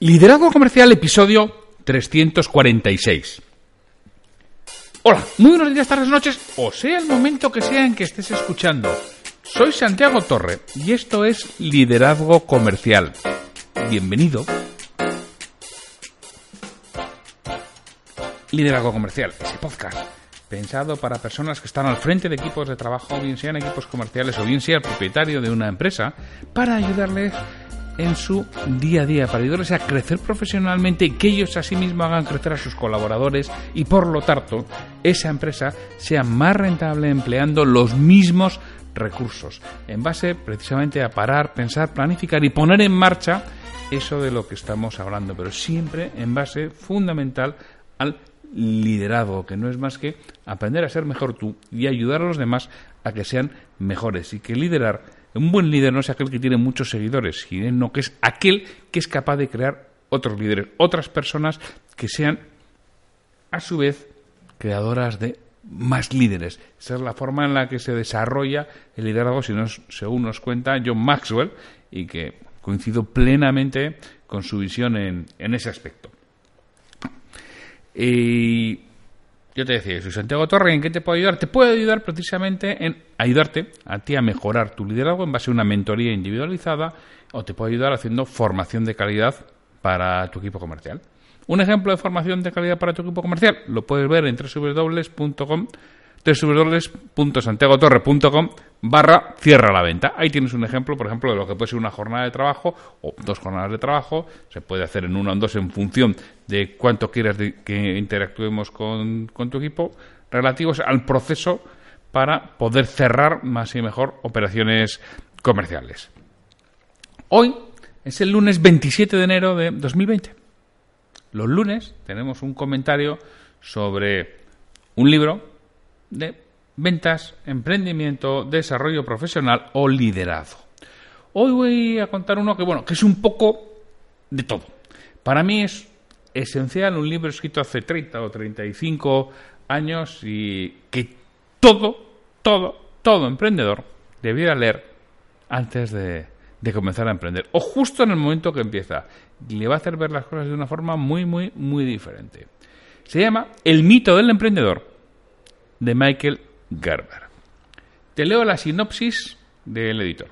Liderazgo Comercial, episodio 346. Hola, muy buenos días, tardes, noches, o sea el momento que sea en que estés escuchando. Soy Santiago Torre y esto es Liderazgo Comercial. Bienvenido. Liderazgo Comercial, ese podcast pensado para personas que están al frente de equipos de trabajo, bien sean equipos comerciales o bien sea el propietario de una empresa, para ayudarles en su día a día, para ayudarles a crecer profesionalmente y que ellos asimismo hagan crecer a sus colaboradores y por lo tanto esa empresa sea más rentable empleando los mismos recursos, en base precisamente a parar, pensar, planificar y poner en marcha eso de lo que estamos hablando, pero siempre en base fundamental al liderazgo, que no es más que aprender a ser mejor tú y ayudar a los demás a que sean mejores. Y que liderar, un buen líder no es aquel que tiene muchos seguidores, sino que es aquel que es capaz de crear otros líderes, otras personas que sean a su vez creadoras de más líderes. Esa es la forma en la que se desarrolla el liderazgo, si según nos cuenta John Maxwell, y que coincido plenamente con su visión en, en ese aspecto. Yo te decía, soy Santiago Torre, ¿en qué te puedo ayudar? Te puedo ayudar precisamente en ayudarte a ti a mejorar tu liderazgo en base a una mentoría individualizada o te puedo ayudar haciendo formación de calidad para tu equipo comercial. Un ejemplo de formación de calidad para tu equipo comercial lo puedes ver en www.com www.santiagotorre.com barra cierra la venta. Ahí tienes un ejemplo, por ejemplo, de lo que puede ser una jornada de trabajo o dos jornadas de trabajo. Se puede hacer en una o en dos en función de cuánto quieras que interactuemos con, con tu equipo, relativos al proceso para poder cerrar más y mejor operaciones comerciales. Hoy es el lunes 27 de enero de 2020. Los lunes tenemos un comentario sobre un libro de ventas, emprendimiento, desarrollo profesional o liderazgo. Hoy voy a contar uno que, bueno, que es un poco de todo. Para mí es esencial un libro escrito hace 30 o 35 años y que todo, todo, todo emprendedor debiera leer antes de, de comenzar a emprender. O justo en el momento que empieza. Le va a hacer ver las cosas de una forma muy, muy, muy diferente. Se llama El mito del emprendedor de Michael Gerber. Te leo la sinopsis del editor.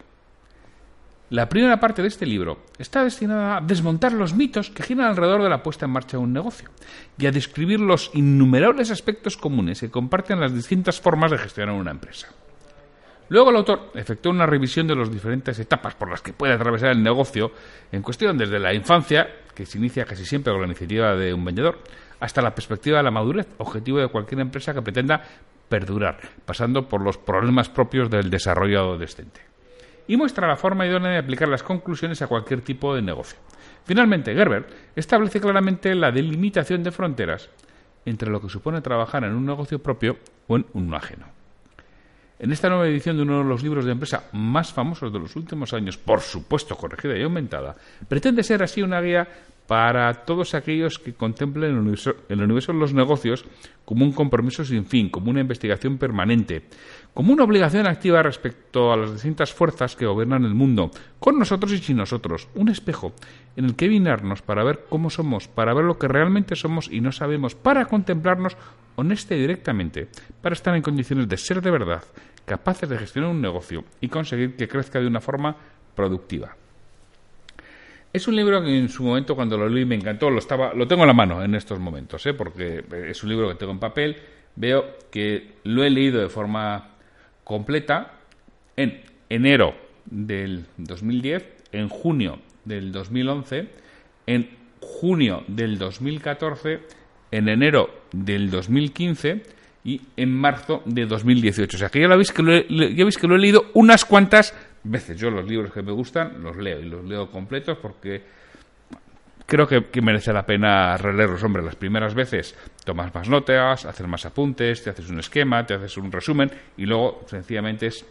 La primera parte de este libro está destinada a desmontar los mitos que giran alrededor de la puesta en marcha de un negocio y a describir los innumerables aspectos comunes que comparten las distintas formas de gestionar una empresa. Luego el autor efectuó una revisión de las diferentes etapas por las que puede atravesar el negocio en cuestión desde la infancia, que se inicia casi siempre con la iniciativa de un vendedor, hasta la perspectiva de la madurez, objetivo de cualquier empresa que pretenda perdurar, pasando por los problemas propios del desarrollo adolescente. Y muestra la forma idónea de aplicar las conclusiones a cualquier tipo de negocio. Finalmente, Gerber establece claramente la delimitación de fronteras entre lo que supone trabajar en un negocio propio o en uno ajeno. En esta nueva edición de uno de los libros de empresa más famosos de los últimos años, por supuesto corregida y aumentada, pretende ser así una guía para todos aquellos que contemplen el universo, el universo de los negocios como un compromiso sin fin, como una investigación permanente, como una obligación activa respecto a las distintas fuerzas que gobiernan el mundo, con nosotros y sin nosotros, un espejo en el que vinarnos para ver cómo somos, para ver lo que realmente somos y no sabemos, para contemplarnos honesta y directamente, para estar en condiciones de ser de verdad, capaces de gestionar un negocio y conseguir que crezca de una forma productiva. Es un libro que en su momento cuando lo leí me encantó, lo estaba, lo tengo en la mano en estos momentos, ¿eh? porque es un libro que tengo en papel. Veo que lo he leído de forma completa en enero del 2010, en junio del 2011, en junio del 2014, en enero del 2015 y en marzo de 2018. O sea que ya, lo veis que lo he, ya veis que lo he leído unas cuantas veces. Yo los libros que me gustan los leo y los leo completos porque creo que, merece la pena releerlos. Hombre, las primeras veces tomas más notas, haces más apuntes, te haces un esquema, te haces un resumen y luego sencillamente es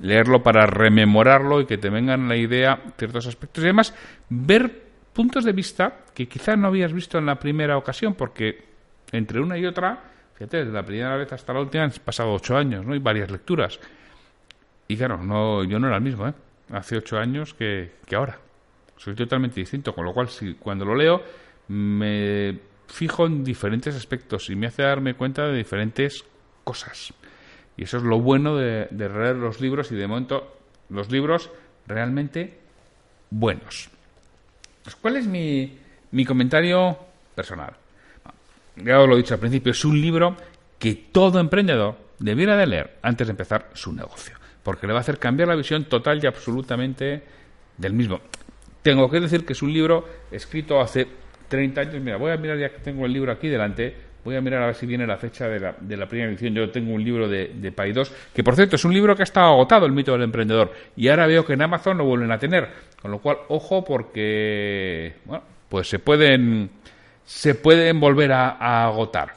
leerlo para rememorarlo y que te vengan la idea ciertos aspectos y además ver puntos de vista que quizás no habías visto en la primera ocasión porque entre una y otra Fíjate, desde la primera vez hasta la última han pasado ocho años, ¿no? Y varias lecturas. Y claro, no, yo no era el mismo, ¿eh? Hace ocho años que, que ahora. Soy totalmente distinto, con lo cual si, cuando lo leo me fijo en diferentes aspectos y me hace darme cuenta de diferentes cosas. Y eso es lo bueno de, leer los libros y de momento los libros realmente buenos. Pues, ¿Cuál es mi, mi comentario personal? ya os lo he dicho al principio, es un libro que todo emprendedor debiera de leer antes de empezar su negocio, porque le va a hacer cambiar la visión total y absolutamente del mismo. Tengo que decir que es un libro escrito hace 30 años. Mira, voy a mirar ya que tengo el libro aquí delante. Voy a mirar a ver si viene la fecha de la, de la primera edición. Yo tengo un libro de, de 2, que por cierto es un libro que ha estado agotado, el mito del emprendedor. Y ahora veo que en Amazon lo vuelven a tener. Con lo cual, ojo, porque, bueno, pues se pueden se pueden volver a, agotar.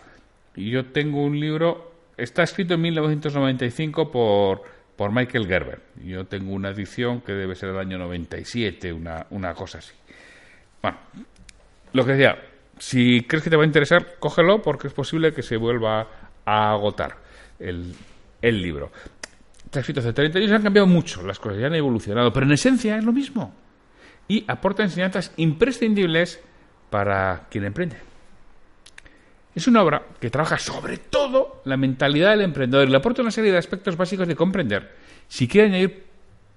Y yo tengo un libro, está escrito en 1995 por, por Michael Gerber. Yo tengo una edición que debe ser del año 97, una, una cosa así. Bueno, lo que decía, si crees que te va a interesar, cógelo porque es posible que se vuelva a agotar el, el libro. Está escrito hace 30 años, han cambiado mucho las cosas, ya han evolucionado, pero en esencia es lo mismo. Y aporta enseñanzas imprescindibles para quien emprende. Es una obra que trabaja sobre todo la mentalidad del emprendedor y le aporta una serie de aspectos básicos de comprender si quiere añadir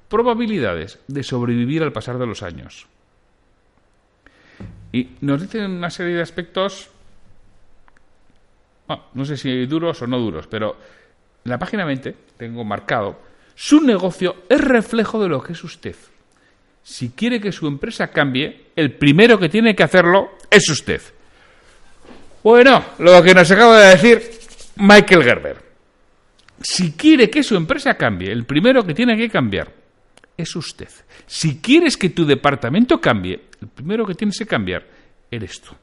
probabilidades de sobrevivir al pasar de los años. Y nos dicen una serie de aspectos, no sé si duros o no duros, pero en la página 20 tengo marcado, su negocio es reflejo de lo que es usted si quiere que su empresa cambie, el primero que tiene que hacerlo es usted. Bueno, lo que nos acaba de decir Michael Gerber. Si quiere que su empresa cambie, el primero que tiene que cambiar es usted. Si quieres que tu departamento cambie, el primero que tienes que cambiar eres tú.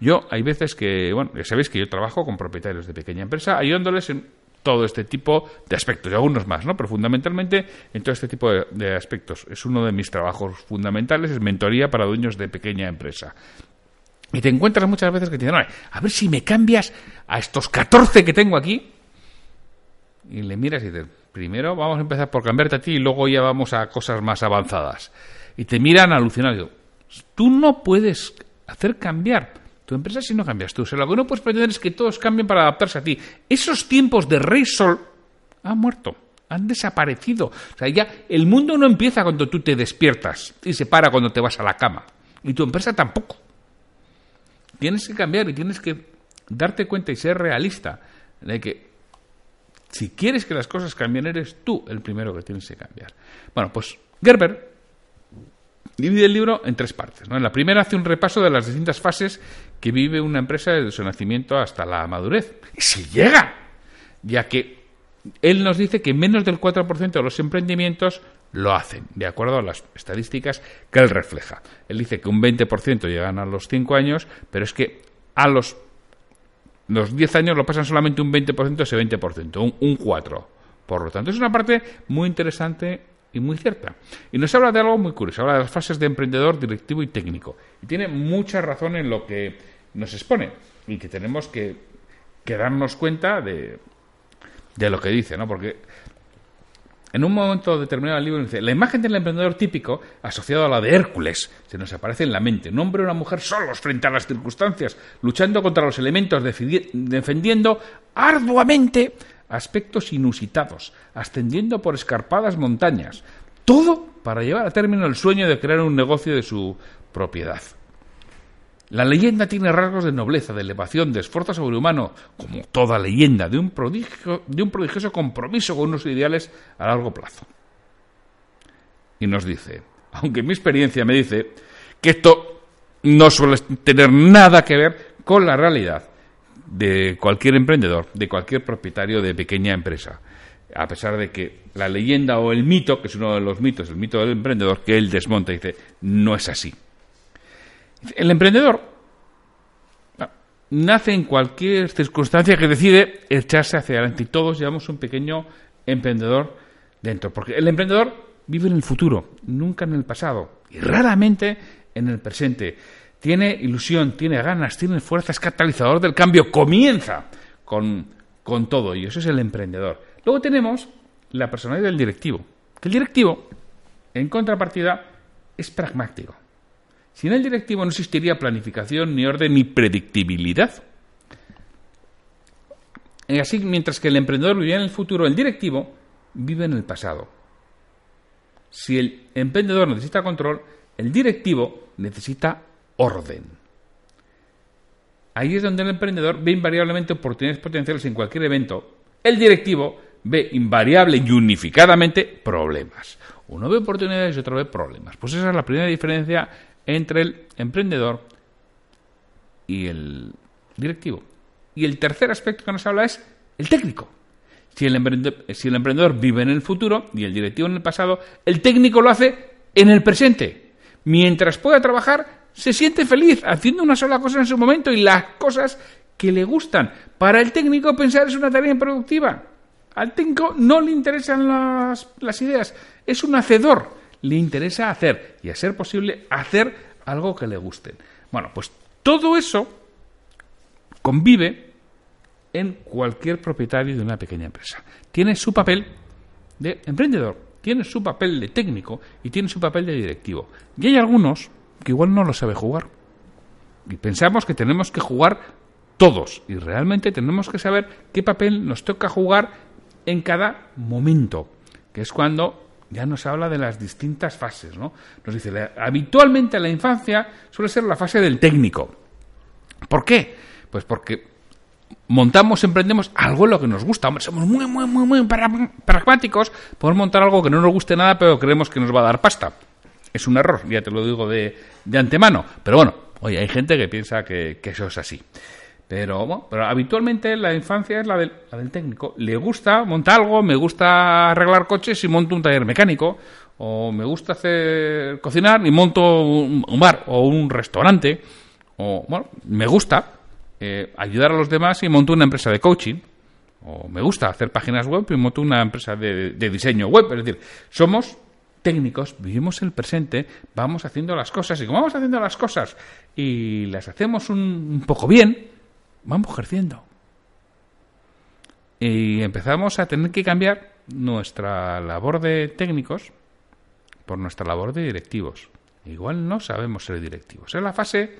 Yo hay veces que, bueno, ya sabéis que yo trabajo con propietarios de pequeña empresa ayudándoles en todo este tipo de aspectos y algunos más, ¿no? Pero fundamentalmente en todo este tipo de, aspectos. Es uno de mis trabajos fundamentales, es mentoría para dueños de pequeña empresa. Y te encuentras muchas veces que te dicen, a ver si me cambias a estos 14 que tengo aquí. Y le miras y dices, primero vamos a empezar por cambiarte a ti y luego ya vamos a cosas más avanzadas. Y te miran alucinado. Tú no puedes hacer cambiar tu empresa si no cambias tú. O sea, lo que no puedes pretender es que todos cambien para adaptarse a ti. Esos tiempos de rey sol han muerto, han desaparecido. O sea, ya el mundo no empieza cuando tú te despiertas y se para cuando te vas a la cama. Y tu empresa tampoco. Tienes que cambiar y tienes que darte cuenta y ser realista de que si quieres que las cosas cambien, eres tú el primero que tienes que cambiar. Bueno, pues Gerber divide el libro en tres partes. En la primera hace un repaso de las distintas fases que vive una empresa desde su nacimiento hasta la madurez. Y si llega, ya que él nos dice que menos del 4% de los emprendimientos lo hacen, de acuerdo a las estadísticas que él refleja. Él dice que un 20% llegan a los 5 años, pero es que a los, los 10 años lo pasan solamente un 20% de ese 20%, un, un 4%. Por lo tanto, es una parte muy interesante y muy cierta. Y nos habla de algo muy curioso, habla de las fases de emprendedor, directivo y técnico. Y tiene mucha razón en lo que nos expone y que tenemos que, darnos cuenta de, de lo que dice, ¿no? Porque en un momento determinado del libro dice, la imagen del emprendedor típico, asociado a la de Hércules, se nos aparece en la mente. Un hombre o una mujer solos frente a las circunstancias, luchando contra los elementos, defendiendo arduamente aspectos inusitados, ascendiendo por escarpadas montañas. todo para llevar a término el sueño de crear un negocio de su propiedad. La leyenda tiene rasgos de nobleza, de elevación, de esfuerzo sobrehumano, como toda leyenda, de un, prodigio, de un prodigioso compromiso con unos ideales a largo plazo. Y nos dice, aunque mi experiencia me dice que esto no suele tener nada que ver con la realidad de cualquier emprendedor, de cualquier propietario de pequeña empresa. A pesar de que la leyenda o el mito, que es uno de los mitos, el mito del emprendedor, que él desmonta y dice, no es así. El emprendedor nace en cualquier circunstancia que decide echarse hacia adelante y todos llevamos un pequeño emprendedor dentro, porque el emprendedor vive en el futuro, nunca en el pasado y raramente en el presente. Tiene ilusión, tiene ganas, tiene fuerza, es catalizador del cambio, comienza con, con todo y eso es el emprendedor. Luego tenemos la personalidad del directivo, que el directivo, en contrapartida, es pragmático. Sin el directivo no existiría planificación, ni orden, ni predictibilidad. Y así, mientras que el emprendedor vivía en el futuro, el directivo vive en el pasado. Si el emprendedor necesita control, el directivo necesita orden. Ahí es donde el emprendedor ve invariablemente oportunidades potenciales en cualquier evento. El directivo ve invariable y unificadamente problemas. Uno ve oportunidades y otro ve problemas. Pues esa es la primera diferencia entre el emprendedor y el directivo. Y el tercer aspecto que nos habla es el técnico. Si el, emprendedor, si el emprendedor vive en el futuro y el directivo en el pasado, el técnico lo hace en el presente. Mientras pueda trabajar, se siente feliz haciendo una sola cosa en su momento y las cosas que le gustan. Para el técnico pensar es una tarea improductiva. Al técnico no le interesan las, las ideas, es un hacedor le interesa hacer y a ser posible hacer algo que le guste. Bueno, pues todo eso convive en cualquier propietario de una pequeña empresa. Tiene su papel de emprendedor, tiene su papel de técnico y tiene su papel de directivo. Y hay algunos que igual no lo sabe jugar. Y pensamos que tenemos que jugar todos y realmente tenemos que saber qué papel nos toca jugar en cada momento, que es cuando ya nos habla de las distintas fases, ¿no? Nos dice, habitualmente la infancia suele ser la fase del técnico. ¿Por qué? Pues porque montamos, emprendemos algo en lo que nos gusta. Hombre, somos muy, muy, muy, muy pragmáticos. Podemos montar algo que no nos guste nada, pero creemos que nos va a dar pasta. Es un error, ya te lo digo de, de antemano. Pero bueno, oye, hay gente que piensa que eso es así. Pero, bueno, pero habitualmente la infancia es la del, la del técnico. Le gusta montar algo, me gusta arreglar coches y monto un taller mecánico. O me gusta hacer cocinar y monto un, bar o un restaurante. O, bueno, me gusta eh, ayudar a los demás y monto una empresa de coaching. O me gusta hacer páginas web y monto una empresa de, de diseño web. Es decir, somos técnicos, vivimos el presente, vamos haciendo las cosas y como vamos haciendo las cosas y las hacemos un, un poco bien, vamos creciendo. Y empezamos a tener que cambiar nuestra labor de técnicos por nuestra labor de directivos. Igual no sabemos ser directivos. Es la fase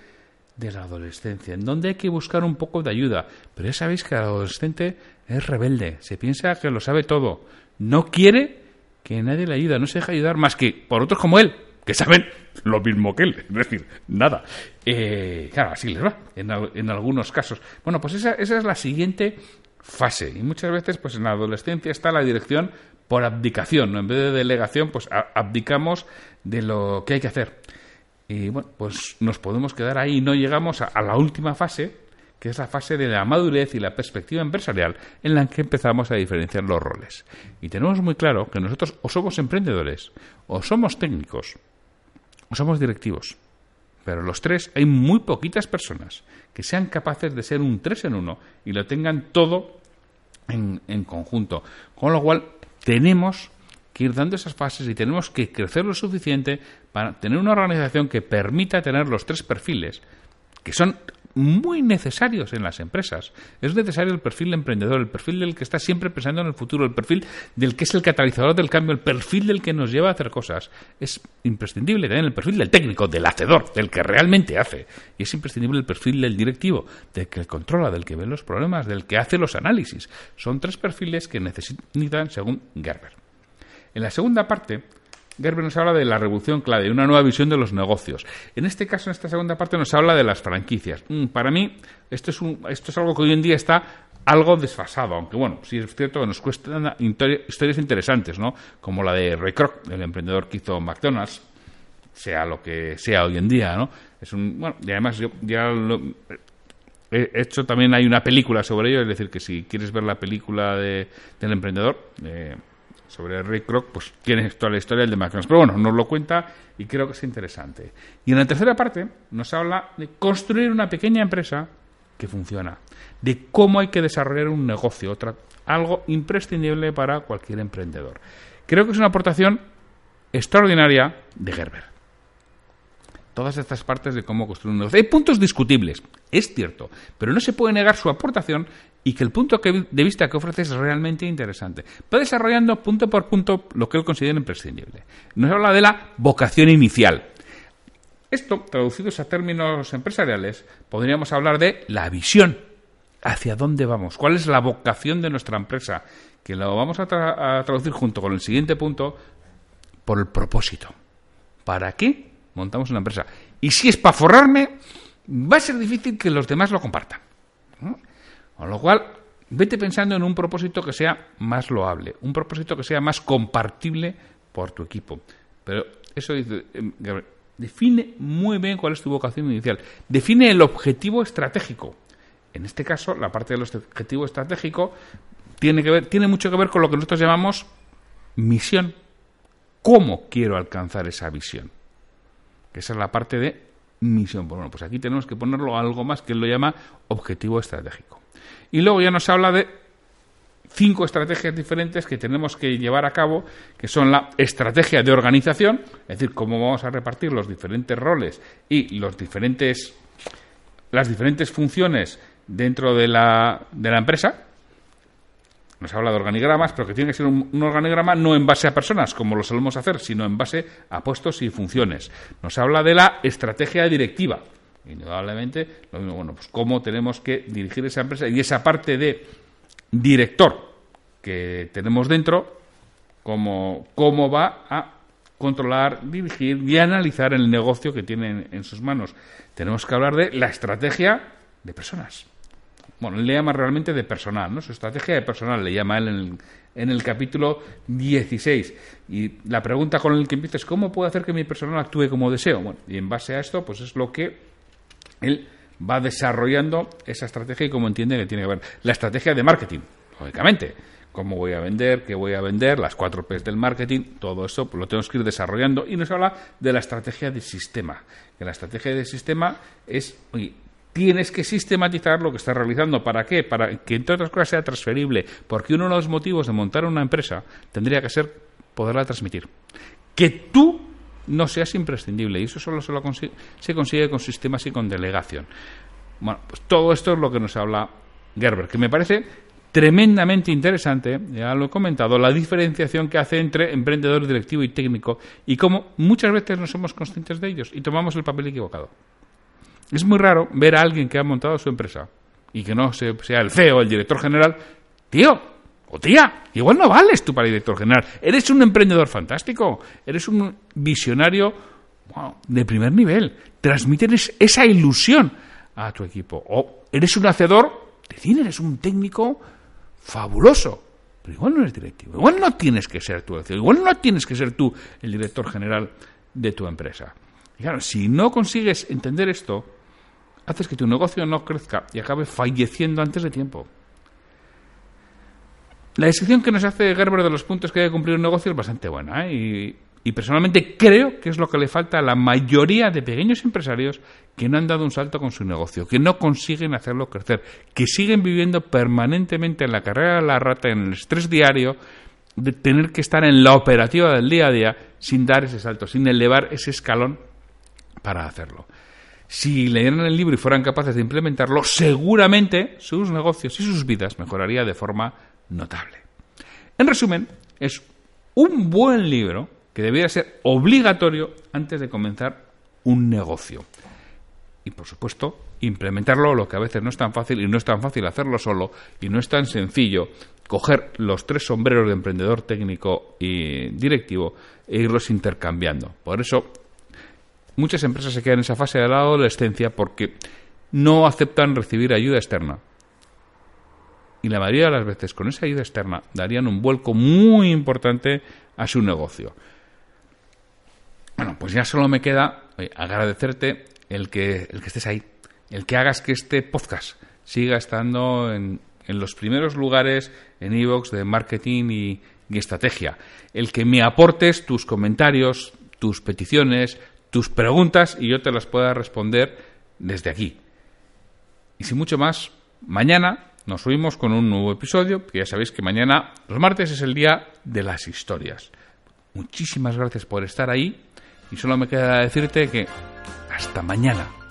de la adolescencia, en donde hay que buscar un poco de ayuda. Pero ya sabéis que el adolescente es rebelde, se piensa que lo sabe todo, no quiere que nadie le ayude, no se deja ayudar más que por otros como él, que saben lo mismo que él, es decir, nada. Eh, claro, así les va, en, algunos casos. Bueno, pues esa, esa es la siguiente fase. Y muchas veces, pues en la adolescencia está la dirección por abdicación, ¿no? En vez de delegación, pues abdicamos de lo que hay que hacer. Y bueno, pues nos podemos quedar ahí y no llegamos a la última fase, que es la fase de la madurez y la perspectiva empresarial, en la que empezamos a diferenciar los roles. Y tenemos muy claro que nosotros o somos emprendedores, o somos técnicos, somos directivos. Pero los tres hay muy poquitas personas que sean capaces de ser un tres en uno y lo tengan todo en, en conjunto. Con lo cual tenemos que ir dando esas fases y tenemos que crecer lo suficiente para tener una organización que permita tener los tres perfiles, que son muy necesarios en las empresas. Es necesario el perfil emprendedor, el perfil del que está siempre pensando en el futuro, el perfil del que es el catalizador del cambio, el perfil del que nos lleva a hacer cosas. Es imprescindible también el perfil del técnico, del hacedor, del que realmente hace. Y es imprescindible el perfil del directivo, del que controla, del que ve los problemas, del que hace los análisis. Son tres perfiles que necesitan según Gerber. En la segunda parte Gerber nos habla de la revolución clave, una nueva visión de los negocios. En este caso, en esta segunda parte, nos habla de las franquicias. Mm, para mí, esto es, un, esto es algo que hoy en día está algo desfasado, aunque bueno, sí es cierto que nos cuestan historias interesantes, ¿no? Como la de Ray Kroc, el emprendedor que hizo McDonald's, sea lo que sea hoy en día, ¿no? Es un, bueno, y además yo ya lo, he hecho también hay una película sobre ello, es decir, que si quieres ver la película de, del emprendedor, eh, sobre Ray Kroc, pues tienes toda la historia del de McDonald's. Pero bueno, nos lo cuenta y creo que es interesante. Y en la tercera parte nos habla de construir una pequeña empresa que funciona, de cómo hay que desarrollar un negocio, otra, algo imprescindible para cualquier emprendedor. Creo que es una aportación extraordinaria de Gerber todas estas partes de cómo construir un negocio. Hay puntos discutibles, es cierto, pero no se puede negar su aportación y que el punto de vista que ofrece es realmente interesante. Va desarrollando punto por punto lo que él considera imprescindible. Nos habla de la vocación inicial. Esto, traducidos a términos empresariales, podríamos hablar de la visión. ¿Hacia dónde vamos? ¿Cuál es la vocación de nuestra empresa? Que lo vamos a, a traducir junto con el siguiente punto por el propósito. ¿Para qué montamos una empresa. Y si es para forrarme, va a ser difícil que los demás lo compartan. Con lo cual, vete pensando en un propósito que sea más loable, un propósito que sea más compartible por tu equipo. Pero eso dice, em, define muy bien cuál es tu vocación inicial. Define el objetivo estratégico. En este caso, la parte del objetivo estratégico tiene, que ver, tiene mucho que ver con lo que nosotros llamamos misión. ¿Cómo quiero alcanzar esa visión? Que es la parte de misión. Bueno, pues aquí tenemos que ponerlo algo más que él lo llama objetivo estratégico. Y luego ya nos habla de cinco estrategias diferentes que tenemos que llevar a cabo, que son la estrategia de organización, es decir, cómo vamos a repartir los diferentes roles y los diferentes las diferentes funciones dentro de la, de la empresa, nos habla de organigramas, pero que tiene que ser un, organigrama no en base a personas, como lo solemos hacer, sino en base a puestos y funciones. Nos habla de la estrategia directiva. Indudablemente, bueno, pues cómo tenemos que dirigir esa empresa y esa parte de director que tenemos dentro, cómo, cómo va a controlar, dirigir y analizar el negocio que tiene en sus manos. Tenemos que hablar de la estrategia de personas bueno, él le llama realmente de personal, ¿no? Su estrategia de personal le llama él en el, capítulo 16. Y la pregunta con el que empieza es ¿cómo puedo hacer que mi personal actúe como deseo? Bueno, y en base a esto, pues es lo que él va desarrollando esa estrategia y cómo entiende que tiene que ver. La estrategia de marketing, lógicamente. Cómo voy a vender, qué voy a vender, las cuatro P's del marketing, todo eso lo tenemos que ir desarrollando. Y nos habla de la estrategia de sistema. Que la estrategia de sistema es, tienes que sistematizar lo que estás realizando. ¿Para qué? Para que, entre otras cosas, sea transferible. Porque uno de los motivos de montar una empresa tendría que ser poderla transmitir. Que tú no seas imprescindible. Y eso solo se, consigue con sistemas y con delegación. Bueno, pues todo esto es lo que nos habla Gerber, que me parece tremendamente interesante, ya lo he comentado, la diferenciación que hace entre emprendedor, directivo y técnico y cómo muchas veces no somos conscientes de ellos y tomamos el papel equivocado. Es muy raro ver a alguien que ha montado su empresa y que no sea el CEO, el director general, tío o tía, igual no vales tú para director general. Eres un emprendedor fantástico, eres un visionario de primer nivel. Transmítes esa ilusión a tu equipo. O eres un hacedor de cine, eres un técnico fabuloso. Pero igual no eres directivo. Igual no tienes que ser tú, igual no tienes que ser tú el director general de tu empresa. Y claro, si no consigues entender esto, haces que tu negocio no crezca y acabe falleciendo antes de tiempo. La descripción que nos hace Gerber de los puntos que hay que cumplir un negocio es bastante buena ¿eh? y, y, personalmente creo que es lo que le falta a la mayoría de pequeños empresarios que no han dado un salto con su negocio, que no consiguen hacerlo crecer, que siguen viviendo permanentemente en la carrera de la rata, en el estrés diario, de tener que estar en la operativa del día a día sin dar ese salto, sin elevar ese escalón para hacerlo si leyeran el libro y fueran capaces de implementarlo, seguramente sus negocios y sus vidas mejoraría de forma notable. En resumen, es un buen libro que debería ser obligatorio antes de comenzar un negocio. y por supuesto implementarlo, lo que a veces no es tan fácil y no es tan fácil hacerlo solo y no es tan sencillo coger los tres sombreros de emprendedor técnico y directivo e irlos intercambiando. Por eso muchas empresas se quedan en esa fase de la adolescencia porque no aceptan recibir ayuda externa. Y la mayoría de las veces con esa ayuda externa darían un vuelco muy importante a su negocio. Bueno, pues ya solo me queda agradecerte el que, el que estés ahí, el que hagas que este podcast siga estando en, en los primeros lugares en iVoox de marketing y, y estrategia, el que me aportes tus comentarios, tus peticiones, tus preguntas y yo te las pueda responder desde aquí. Y sin mucho más, mañana nos subimos con un nuevo episodio, que ya sabéis que mañana, los martes, es el día de las historias. Muchísimas gracias por estar ahí y solo me queda decirte que hasta mañana.